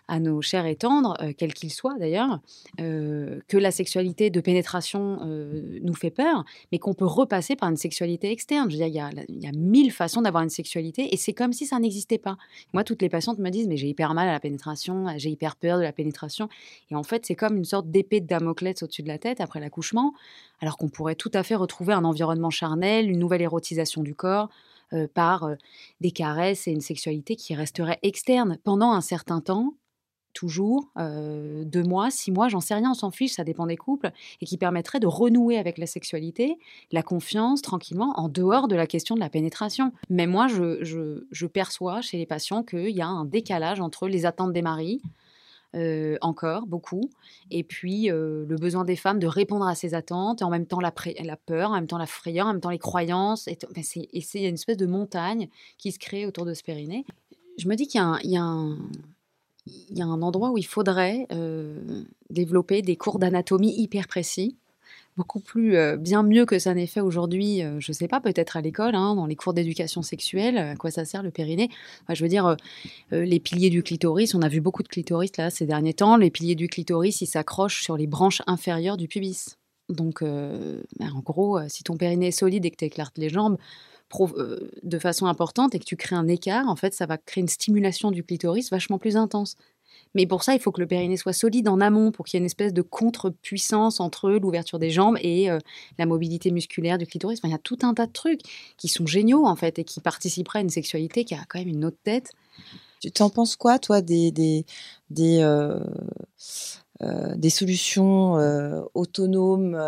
à nos chers et tendres, euh, quels qu'ils soient d'ailleurs, euh, que la sexualité de pénétration euh, nous fait peur, mais qu'on peut repasser par une sexualité externe. Je veux dire, il y a, il y a mille façons d'avoir une sexualité et c'est comme si ça n'existait pas. Moi, toutes les patientes me disent, mais j'ai hyper mal à la pénétration, j'ai hyper peur de la pénétration. Et en fait, c'est comme une sorte d'épée de Damoclès au-dessus de la tête après l'accouchement, alors qu'on pourrait tout à fait retrouver un environnement charnel, une nouvelle érotisation du corps euh, par euh, des caresses et une sexualité qui resterait externe pendant un certain temps, toujours, euh, deux mois, six mois, j'en sais rien, on s'en fiche, ça dépend des couples, et qui permettrait de renouer avec la sexualité, la confiance, tranquillement, en dehors de la question de la pénétration. Mais moi, je, je- je perçois chez les patients qu'il y a un décalage entre les attentes des maris, euh, encore beaucoup, et puis euh, le besoin des femmes de répondre à ces attentes, et en même temps la, peur, en même temps la frayeur, en même temps les croyances, et, c'est il y a une espèce de montagne qui se crée autour de ce périnée. Je me dis qu'il y a un endroit où il faudrait euh, développer des cours d'anatomie hyper précis, beaucoup plus euh, bien mieux que ça n'est fait aujourd'hui, euh, je sais pas, peut-être à l'école, hein, dans les cours d'éducation sexuelle, à quoi ça sert le périnée? Je veux dire, euh, euh, les piliers du clitoris, on a vu beaucoup de clitoris là ces derniers temps, les piliers du clitoris, ils s'accrochent sur les branches inférieures du pubis. Donc, euh, ben, en gros, euh, si ton périnée est solide et que tu éclates les jambes euh, de façon importante et que tu crées un écart, en fait, ça va créer une stimulation du clitoris vachement plus intense. Mais pour ça, il faut que le périnée soit solide en amont pour qu'il y ait une espèce de contre-puissance entre l'ouverture des jambes et euh, la mobilité musculaire du clitoris. Enfin, il y a tout un tas de trucs qui sont géniaux en fait et qui participeraient à une sexualité qui a quand même une autre tête. Tu t'en penses quoi, toi, des, des, des, euh, euh, solutions autonomes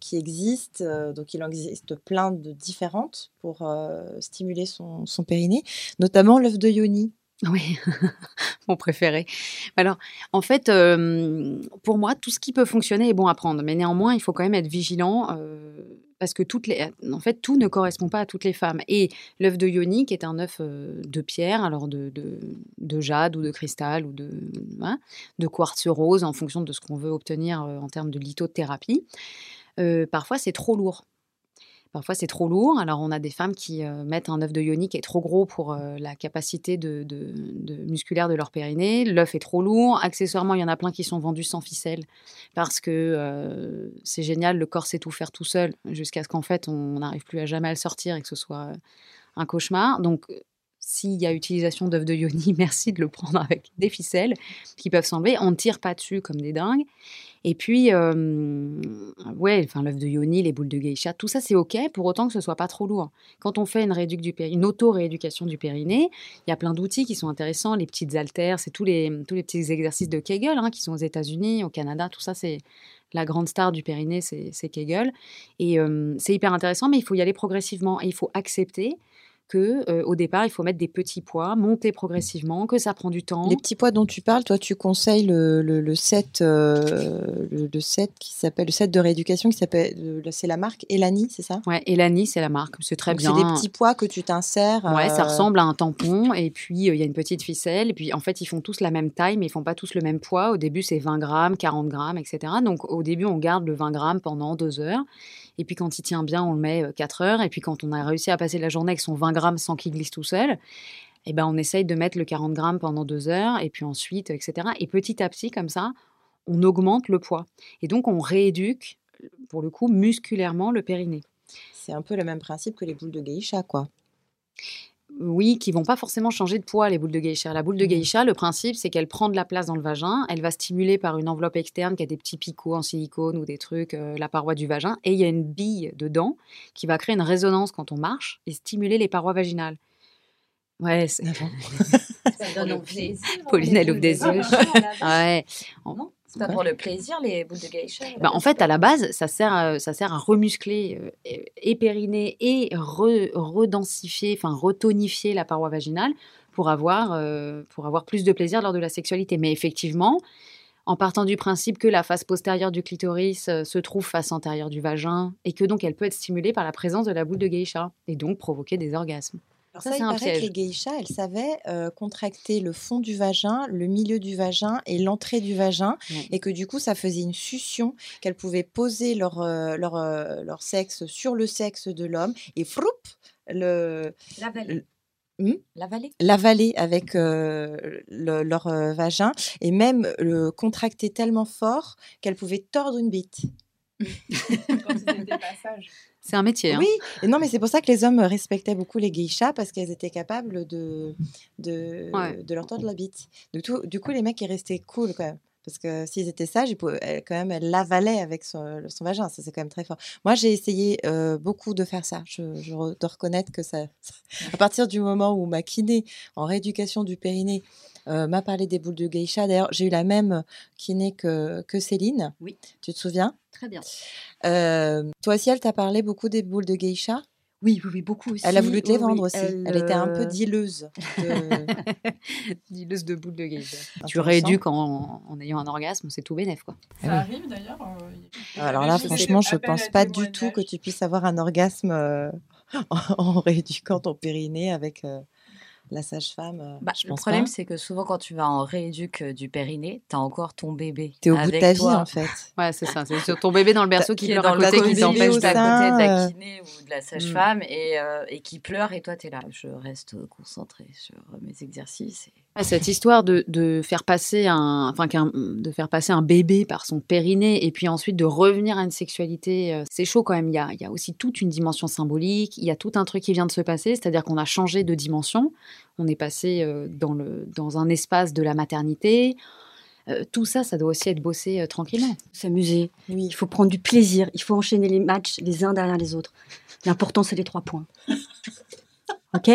qui existent Donc, il en existe plein de différentes pour stimuler son, son périnée, notamment l'œuf de Yoni. Oui, mon préféré. Alors, en fait, pour moi, tout ce qui peut fonctionner est bon à prendre, mais néanmoins, il faut quand même être vigilant parce que toutes les, en fait, tout ne correspond pas à toutes les femmes. Et l'œuf de Yoni, qui est un œuf de pierre, alors de, de, de jade ou de cristal ou de, hein, de quartz rose, en fonction de ce qu'on veut obtenir en termes de lithothérapie, parfois c'est trop lourd. Parfois, c'est trop lourd. Alors, on a des femmes qui euh, mettent un œuf de yoni qui est trop gros pour euh, la capacité musculaire de leur périnée. L'œuf est trop lourd. Accessoirement, il y en a plein qui sont vendus sans ficelle parce que euh, c'est génial, le corps sait tout faire tout seul jusqu'à ce qu'en fait, on n'arrive plus à jamais le sortir et que ce soit un cauchemar. Donc, s'il y a utilisation d'œufs de yoni, merci de le prendre avec des ficelles qui peuvent s'enlever. On ne tire pas dessus comme des dingues. Et puis, euh, ouais, enfin, l'œuf de yoni, les boules de geisha, tout ça, c'est OK, pour autant que ce soit pas trop lourd. Quand on fait une, rééduc du une auto-rééducation du périnée, il y a plein d'outils qui sont intéressants, les petites haltères, c'est tous les, tous les petits exercices de Kegel hein, qui sont aux États-Unis, au Canada, tout ça, c'est la grande star du périnée, c'est c'est Kegel. Et euh, c'est hyper intéressant, mais il faut y aller progressivement et il faut accepter que euh, au départ, il faut mettre des petits poids, monter progressivement, que ça prend du temps. Les petits poids dont tu parles, toi, tu conseilles le, le, le set, euh, le, le set qui s'appelle le set de rééducation qui s'appelle, euh, c'est la marque Elani, c'est ça? Ouais, Elani, c'est la marque, c'est très Donc, bien. C'est des petits poids que tu t'insères. Ouais, ça euh, ressemble à un tampon et puis euh, il y a une petite ficelle et puis en fait ils font tous la même taille mais ils font pas tous le même poids. Au début c'est 20 grammes, 40 grammes, etc. Donc au début on garde le 20 grammes pendant deux heures et puis quand il tient bien on le met euh, 4 heures et puis quand on a réussi à passer la journée avec son 20 grammes sans qu'il glisse tout seul, et ben on essaye de mettre le 40 grammes pendant deux heures et puis ensuite etc. Et petit à petit comme ça on augmente le poids et donc on rééduque pour le coup musculairement le périnée. C'est un peu le même principe que les boules de geisha, quoi. Oui, qui vont pas forcément changer de poids, les boules de geisha. La boule de Mhm. geisha, le principe, c'est qu'elle prend de la place dans le vagin, elle va stimuler par une enveloppe externe qui a des petits picots en silicone ou des trucs, euh, la paroi du vagin, et il y a une bille dedans qui va créer une résonance quand on marche et stimuler les parois vaginales. Ouais, c'est- Ça donne plaisir. Pauline, elle ouvre des de yeux. ouais. C'est pas pour le plaisir, les boules de geisha. Bah, en base, fait, à la base, ça sert à, ça sert à remuscler euh, et périnée et re- redensifier, enfin retonifier la paroi vaginale pour avoir, euh, pour avoir plus de plaisir lors de la sexualité. Mais effectivement, en partant du principe que la face postérieure du clitoris euh, se trouve face antérieure du vagin et que donc elle peut être stimulée par la présence de la boule de geisha et donc provoquer des orgasmes. Alors Ça, il un paraît que les geishas, elles savaient euh, contracter le fond du vagin, le milieu du vagin et l'entrée du vagin, et que du coup, ça faisait une succion, qu'elles pouvaient poser leur, euh, leur, euh, leur sexe sur le sexe de l'homme, et froup, le, La. Hmm? L'avaler. l'avaler avec euh, le- leur euh, vagin et même le contracter tellement fort qu'elle pouvait tordre une bite. C'est un métier. hein. Oui, et non, mais c'est pour ça que les hommes respectaient beaucoup les geishas parce qu'elles étaient capables de, de, Ouais. de leur tordre la bite. Du, tout- du coup, les mecs, ils restaient cool quand même. Parce que s'ils étaient sages, ils pouvaient, elle- quand même, elle l'avalaient avec son, son vagin. Ça, c'est quand même très fort. Moi, j'ai essayé euh, beaucoup de faire ça. Je, je re- dois reconnaître que ça. À partir du moment où ma kiné en rééducation du périnée euh, m'a parlé des boules de geisha, d'ailleurs, j'ai eu la même kiné que, que Céline. Oui. Tu te souviens? Très bien. Euh, Toi aussi, elle t'a parlé beaucoup des boules de geisha? Oui, oui, oui, beaucoup aussi. Elle a voulu te les oui, vendre aussi. Elle, elle, était un peu euh, dileuse. de- Dileuse de boule de geisha. Tu rééduques en, en ayant un orgasme, c'est tout bénef, quoi. Ça arrive d'ailleurs. euh, Alors là, franchement, je à pense pas du tout que tu puisses avoir un orgasme euh, en, en rééduquant ton périnée avec euh, la sage-femme. euh, Bah, le problème, c'est que souvent, quand tu vas en rééduque euh, du périnée, t'as encore ton bébé. T'es au bout de ta vie, en fait. Ouais, c'est ça. C'est sur ton bébé dans le berceau qui qui est pleure dans le côté, qui t'empêche d'à côté de la kiné ou de la sage-femme et, euh, et qui pleure et toi t'es là. Je reste concentrée sur mes exercices. et- Cette histoire de, de faire passer un, enfin, de faire passer un bébé par son périnée et puis ensuite de revenir à une sexualité, euh, c'est chaud quand même. Il y, a, il y a aussi toute une dimension symbolique. Il y a tout un truc qui vient de se passer, c'est-à-dire qu'on a changé de dimension. On est passé euh, dans, le, dans un espace de la maternité. Euh, tout ça, ça doit aussi être bossé euh, tranquillement. S'amuser. Oui. Il faut prendre du plaisir. Il faut enchaîner les matchs les uns derrière les autres. L'important, c'est les trois points. Ok?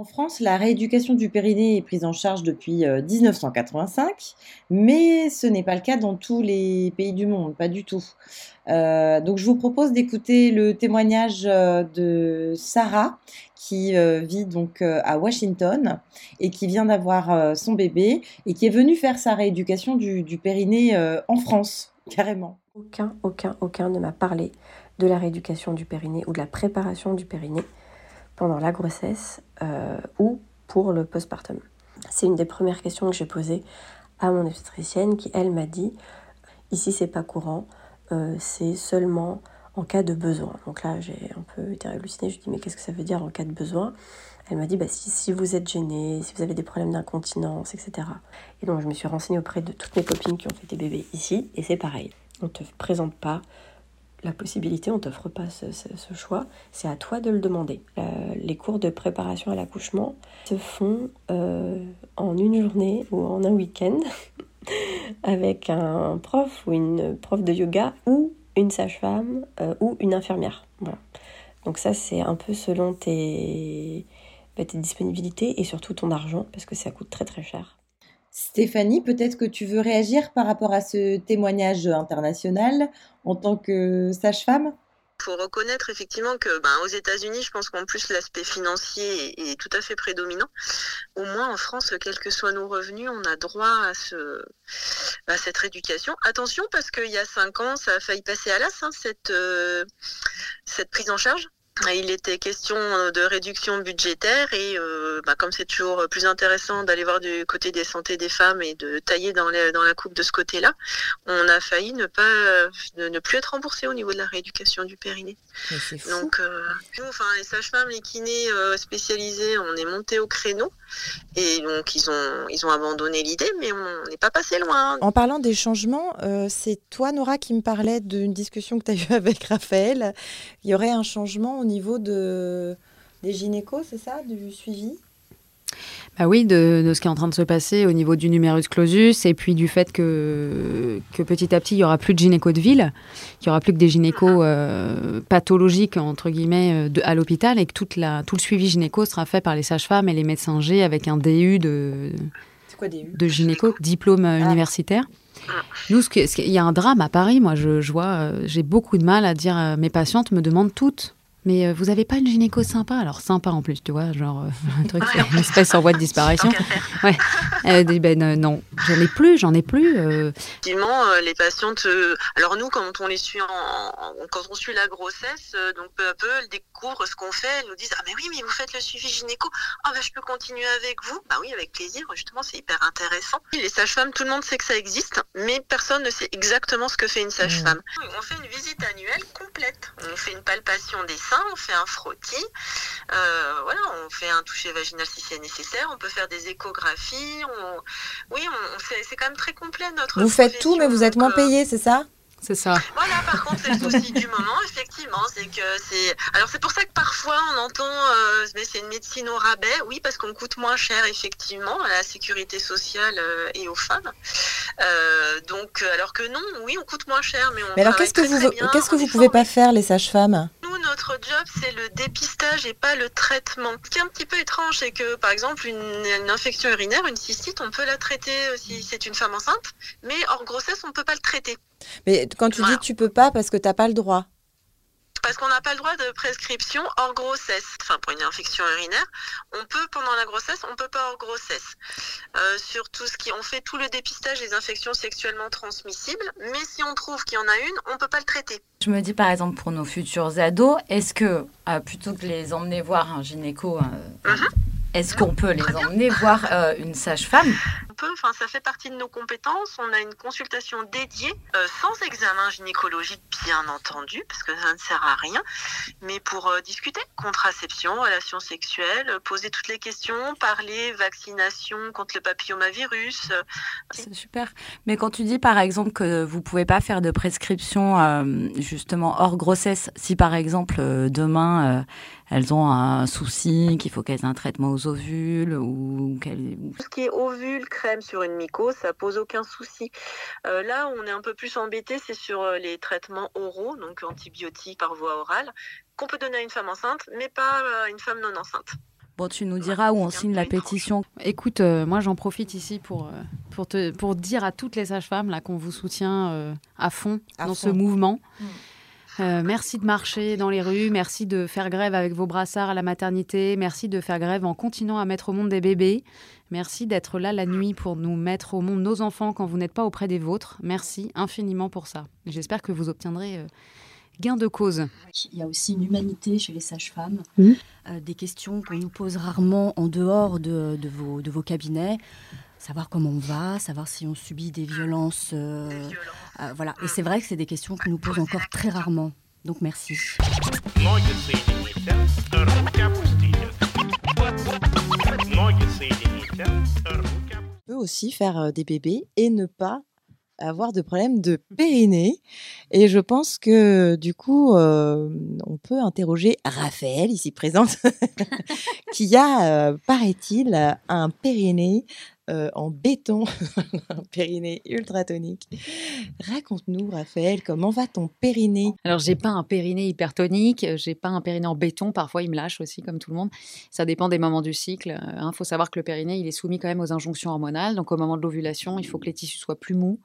En France, la rééducation du périnée est prise en charge depuis euh, 1985, mais ce n'est pas le cas dans tous les pays du monde, pas du tout. Euh, donc je vous propose d'écouter le témoignage euh, de Sarah, qui vit donc à Washington et qui vient d'avoir son bébé et qui est venue faire sa rééducation du, du périnée en France carrément. Aucun, aucun, aucun ne m'a parlé de la rééducation du périnée ou de la préparation du périnée pendant la grossesse euh, ou pour le postpartum. C'est une des premières questions que j'ai posées à mon obstétricienne qui, elle, m'a dit ici, c'est pas courant, euh, c'est seulement en cas de besoin. Donc là, j'ai un peu été hallucinée. Je ai dit, mais qu'est-ce que ça veut dire en cas de besoin? Elle m'a dit, bah, si, si vous êtes gêné, si vous avez des problèmes d'incontinence, etc. Et donc, je me suis renseignée auprès de toutes mes copines qui ont fait des bébés ici, et c'est pareil. On ne te présente pas la possibilité, on ne t'offre pas ce, choix, c'est à toi de le demander. Euh, les cours de préparation à l'accouchement se font euh, en une journée ou en un week-end avec un prof ou une prof de yoga ou une sage-femme euh, ou une infirmière. Voilà. Donc ça, c'est un peu selon tes, bah, tes disponibilités et surtout ton argent parce que ça coûte très très cher. Stéphanie, peut-être que tu veux réagir par rapport à ce témoignage international en tant que sage-femme? Il faut reconnaître effectivement que ben, aux États-Unis, je pense qu'en plus l'aspect financier est, est tout à fait prédominant. Au moins en France, quels que soient nos revenus, on a droit à, ce, à cette rééducation. Attention parce qu'il y a cinq ans, ça a failli passer à l'as, hein, cette, euh, cette prise en charge. Il était question euh, de réduction budgétaire et euh, bah, comme c'est toujours plus intéressant d'aller voir du côté des santé des femmes et de tailler dans, les- dans la coupe de ce côté-là, on a failli ne pas ne, ne plus être remboursé au niveau de la rééducation du périnée. Fou. Donc, euh, nous, enfin, les sages-femmes, les kinés euh, spécialisés, on est monté au créneau et donc ils ont ils ont abandonné l'idée, mais on n'est pas passé loin. En parlant des changements, euh, c'est toi, Nora, qui me parlait d'une discussion que tu as eue avec Raphaël. Il y aurait un changement au niveau de, des gynécos, c'est ça Du suivi? Bah oui, de, de ce qui est en train de se passer au niveau du numerus clausus et puis du fait que, que petit à petit, il y aura plus de gynécos de ville, qu'il y aura plus que des gynécos euh, pathologiques, entre guillemets, euh, de, à l'hôpital et que toute la, tout le suivi gynéco sera fait par les sages-femmes et les médecins G avec un DU de, quoi de gynéco, diplôme euh, universitaire. Nous, il y a un drame à Paris. Moi, je, je vois, j'ai beaucoup de mal à dire. mes patientes me demandent toutes Mais euh, vous avez pas une gynéco sympa? Alors sympa en plus, tu vois, genre euh, un truc, une espèce en voie de disparition. Ouais. Elle dit ben euh, non, j'en ai plus, j'en ai plus. euh. Effectivement, euh, les patientes. euh, alors nous, quand on les suit, en, en- quand on suit la grossesse, euh, donc peu à peu, elles découvrent ce qu'on fait. Elles nous disent ah mais oui, mais vous faites le suivi gynéco. Ah ben je peux continuer avec vous. Bah oui, avec plaisir. Justement, c'est hyper intéressant. Les sages-femmes, tout le monde sait que ça existe, mais personne ne sait exactement ce que fait une sage-femme. On fait une visite annuelle complète. On fait une palpation des on fait un frottis, euh, voilà, on fait un toucher vaginal si c'est nécessaire. On peut faire des échographies. On... Oui, on, c'est quand même très complet notre Vous faites tout, mais vous êtes moins payé, c'est ça? C'est ça. voilà, par contre, c'est le souci du moment, effectivement, c'est que c'est. Alors, c'est pour ça que parfois on entend, euh, mais c'est une médecine au rabais, oui, parce qu'on coûte moins cher, effectivement, à la sécurité sociale euh, et aux femmes. Euh, donc, alors que non, oui, on coûte moins cher, mais on. Mais alors, qu'est-ce que très, vous, qu'est-ce que vous pouvez pas faire, les sages-femmes? Nous, notre job, c'est le dépistage et pas le traitement. Ce qui est un petit peu étrange, c'est que, par exemple, une, une infection urinaire, une cystite, on peut la traiter si c'est une femme enceinte, mais hors grossesse, on ne peut pas le traiter. Mais quand tu dis tu peux pas parce que t'as pas le droit. Parce qu'on n'a pas le droit de prescription hors grossesse. Enfin, pour une infection urinaire, on peut pendant la grossesse, on peut pas hors grossesse. Euh, sur tout ce qui, on fait tout le dépistage des infections sexuellement transmissibles, mais si on trouve qu'il y en a une, on peut pas le traiter. Je me dis par exemple pour nos futurs ados, est-ce que euh, plutôt que les emmener voir un gynéco, euh, est-ce qu'on peut les emmener voir euh, une sage-femme? On peut, enfin, ça fait partie de nos compétences. On a une consultation dédiée, euh, sans examen gynécologique, bien entendu, parce que ça ne sert à rien, mais pour euh, discuter contraception, relations sexuelles, poser toutes les questions, parler vaccination contre le papillomavirus. euh, C'est super. Mais quand tu dis par exemple que vous pouvez pas faire de prescription euh, justement hors grossesse, si par exemple demain euh, elles ont un souci, qu'il faut qu'elles aient un traitement aux ovules ou qu'elles Tout ce qui est ovule, crème sur une mycose, ça pose aucun souci. Euh, là, où on est un peu plus embêté, c'est sur euh, les traitements oraux, donc antibiotiques par voie orale, qu'on peut donner à une femme enceinte, mais pas à une femme non enceinte. Bon, tu nous diras où on signe la pétition. Écoute, euh, moi j'en profite ici pour, euh, pour, te, pour dire à toutes les sages-femmes là qu'on vous soutient euh, à fond À dans fond. ce mouvement. Euh, merci de marcher dans les rues, merci de faire grève avec vos brassards à la maternité, merci de faire grève en continuant à mettre au monde des bébés, merci d'être là la nuit pour nous mettre au monde nos enfants quand vous n'êtes pas auprès des vôtres. Merci infiniment pour ça. J'espère que vous obtiendrez euh, gain de cause. Il y a aussi une humanité chez les sages-femmes, Mhm. euh, des questions qu'on nous pose rarement en dehors de, de vos, de vos cabinets savoir comment on va, savoir si on subit des violences. Euh, euh, voilà. Et c'est vrai que c'est des questions que nous posent encore très rarement. Donc merci. On peut aussi faire euh, des bébés et ne pas avoir de problèmes de périnée. Et je pense que du coup, on peut interroger Raphaël, ici présente, qui a, paraît-il, un périnée euh, en béton, un périnée ultratonique. Raconte-nous, Raphaël, comment va ton périnée? Alors, j'ai pas un périnée hypertonique, euh, j'ai pas un périnée en béton. Parfois, il me lâche aussi, comme tout le monde. Ça dépend des moments du cycle. Il faut savoir que le périnée, il est soumis quand même aux injonctions hormonales. Donc, au moment de l'ovulation, il faut que les tissus soient plus mous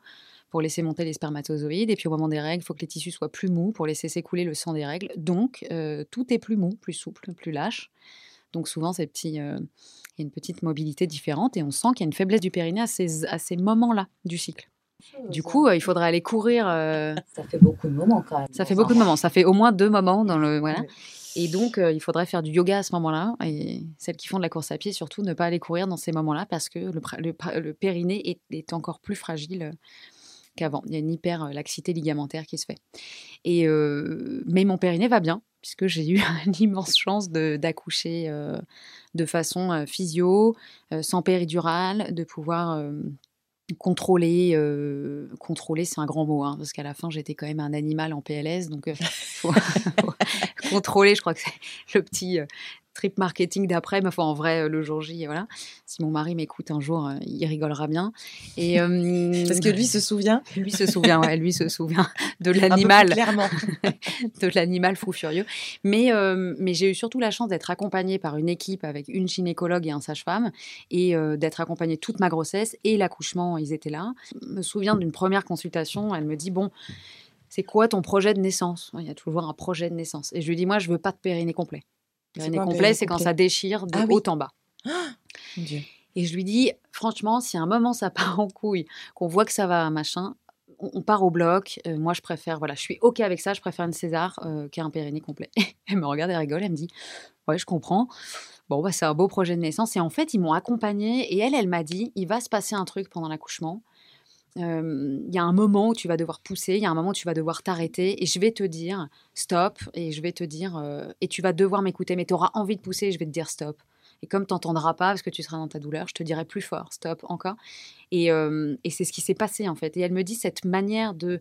pour laisser monter les spermatozoïdes. Et puis, au moment des règles, il faut que les tissus soient plus mous pour laisser s'écouler le sang des règles. Donc, euh, tout est plus mou, plus souple, plus lâche. Donc, souvent, ces petits, euh, il y a une petite mobilité différente et on sent qu'il y a une faiblesse du périnée à ces, à ces moments-là du cycle. Du coup, euh, il faudrait aller courir. euh, Ça fait beaucoup de moments quand même. ça fait beaucoup de moments. Ça fait au moins deux moments dans le voilà. Et donc, euh, il faudrait faire du yoga à ce moment-là. Et celles qui font de la course à pied, surtout, ne pas aller courir dans ces moments-là parce que le, le périnée est, est encore plus fragile qu'avant. Il y a une hyperlaxité ligamentaire qui se fait. Et euh, mais mon périnée va bien puisque j'ai eu l'immense chance de- d'accoucher euh, de façon euh, physio, euh, sans péridurale, de pouvoir contrôler. contrôler, c'est un grand mot, hein, parce qu'à la fin, j'étais quand même un animal en PLS, donc euh, faut- contrôler, je crois que c'est le petit trip marketing d'après, mais enfin, en vrai, euh, le jour J, voilà. Si mon mari m'écoute un jour, euh, il rigolera bien. Et, euh, Parce que lui se souvient. Lui se souvient, ouais, lui se souvient de plus l'animal clairement. de l'animal fou furieux. Mais, euh, mais j'ai eu surtout la chance d'être accompagnée par une équipe avec une gynécologue et un sage-femme et euh, d'être accompagnée toute ma grossesse et l'accouchement, ils étaient là. Je me souviens d'une première consultation, elle me dit Bon, c'est quoi ton projet de naissance? Il y a toujours un projet de naissance. Et je lui dis, moi, je veux pas de périnée complet. Quoi un complet, c'est quand ça déchire de Ah oui. haut en bas. Mon Dieu. Et je lui dis, franchement, si à un moment ça part en couille, qu'on voit que ça va, machin, on, on part au bloc. Euh, moi, je préfère, voilà, je suis OK avec ça, je préfère une César euh, qu'un périnée complet. elle me regarde, elle rigole, elle me dit, ouais, je comprends. Bon, bah, c'est un beau projet de naissance. Et en fait, ils m'ont accompagnée et elle, elle m'a dit, il va se passer un truc pendant l'accouchement. Il y a un moment où tu vas devoir pousser, il y a un moment où tu vas devoir t'arrêter et je vais te dire stop et je vais te dire et tu vas devoir m'écouter mais tu auras envie de pousser et je vais te dire stop. Et comme tu n'entendras pas parce que tu seras dans ta douleur, je te dirai plus fort stop encore. Et, et c'est ce qui s'est passé en fait. Et elle me dit cette manière de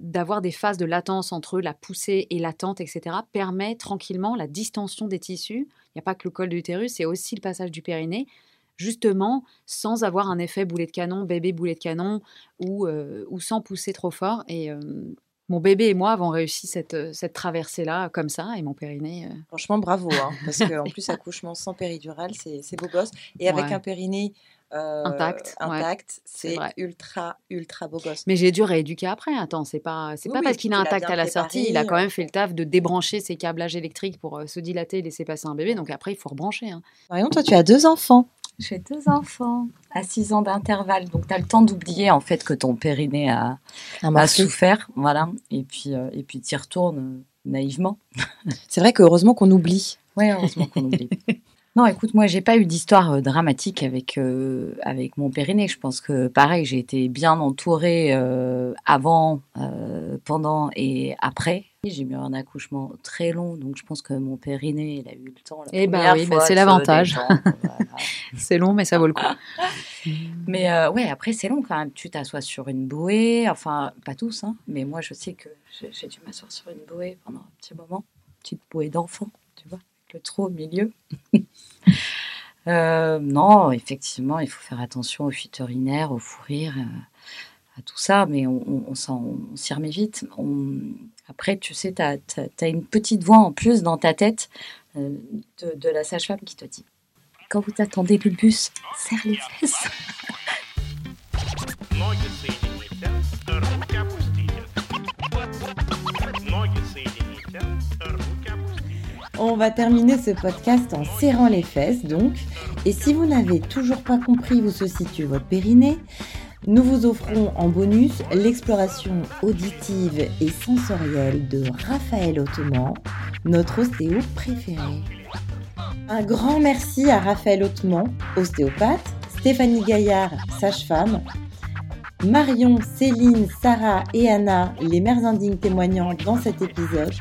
d'avoir des phases de latence entre la poussée et l'attente, etc., permet tranquillement la distension des tissus. Il n'y a pas que le col de l'utérus, c'est aussi le passage du périnée, justement sans avoir un effet boulet de canon, bébé boulet de canon, ou, euh, ou sans pousser trop fort. Et euh, mon bébé et moi avons réussi cette, euh, cette traversée-là comme ça, et mon périnée... euh, Franchement, bravo. hein, parce qu'en plus, accouchement sans péridurale, c'est beau gosse. Et avec Ouais. un périnée Intact, ouais, intact, c'est ultra, ultra beau gosse. Mais j'ai dû rééduquer après. Attends, c'est pas, c'est Oui, pas oui, parce qu'il est intact à la sortie, il a quand même fait le taf de débrancher ses câblages électriques pour se dilater et laisser passer un bébé. Donc après, il faut rebrancher. hein. Marion, toi, tu as deux enfants. J'ai deux enfants à 6 ans d'intervalle, donc tu as le temps d'oublier en fait que ton périnée a, a souffert, voilà, et puis euh, et puis tu y retournes naïvement. C'est vrai qu'heureusement qu'on oublie. Oui, heureusement qu'on oublie. Non, écoute, moi, j'ai pas eu d'histoire euh, dramatique avec, euh, avec mon périnée. Je pense que, pareil, j'ai été bien entourée euh, avant, pendant et après. J'ai eu un accouchement très long, donc je pense que mon périnée, il a eu le temps. la Eh ben oui, bah, c'est l'avantage. C'est long, mais ça vaut le coup. Mais ouais, après, c'est long quand même. Tu t'assois sur une bouée, enfin, pas tous, hein, mais moi, je sais que j'ai dû m'asseoir sur une bouée pendant un petit moment. Petite bouée d'enfant, trou au milieu. Euh, non, effectivement, il faut faire attention aux fuites urinaires, aux fous rires, euh, à tout ça, mais on, on, on s'y remet vite. Après, tu sais, tu as, une petite voix en plus dans ta tête euh, de, de la sage-femme qui te dit Quand vous attendez le bus, serre les fesses. On va terminer ce podcast en serrant les fesses, donc. Et si vous n'avez toujours pas compris où se situe votre périnée, nous vous offrons en bonus l'exploration auditive et sensorielle de Raphaël Ottoman, notre ostéo préféré. Un grand merci à Raphaël Ottoman, ostéopathe, Stéphanie Gaillard, sage-femme, Marion, Céline, Sarah et Anna, les mères indignes témoignant dans cet épisode,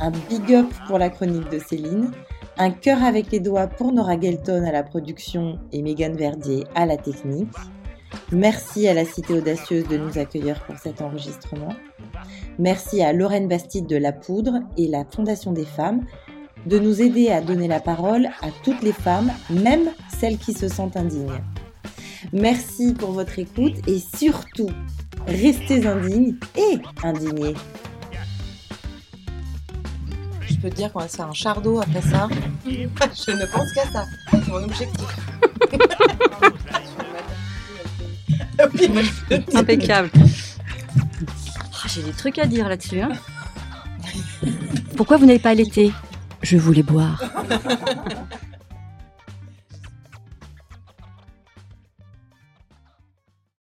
un big up pour la chronique de Céline, un cœur avec les doigts pour Nora Gelton à la production et Megan Verdier à la technique. Merci à la Cité Audacieuse de nous accueillir pour cet enregistrement. Merci à Lorraine Bastide de La Poudre et la Fondation des femmes de nous aider à donner la parole à toutes les femmes, même celles qui se sentent indignes. Merci pour votre écoute et surtout, restez indignes et indignés. Je peux te dire qu'on va se faire un chardot après ça. Je ne pense qu'à ça. C'est mon objectif. Impeccable. Ah, J'ai des trucs à dire là-dessus. hein. Pourquoi vous n'avez pas allaité? Je voulais boire.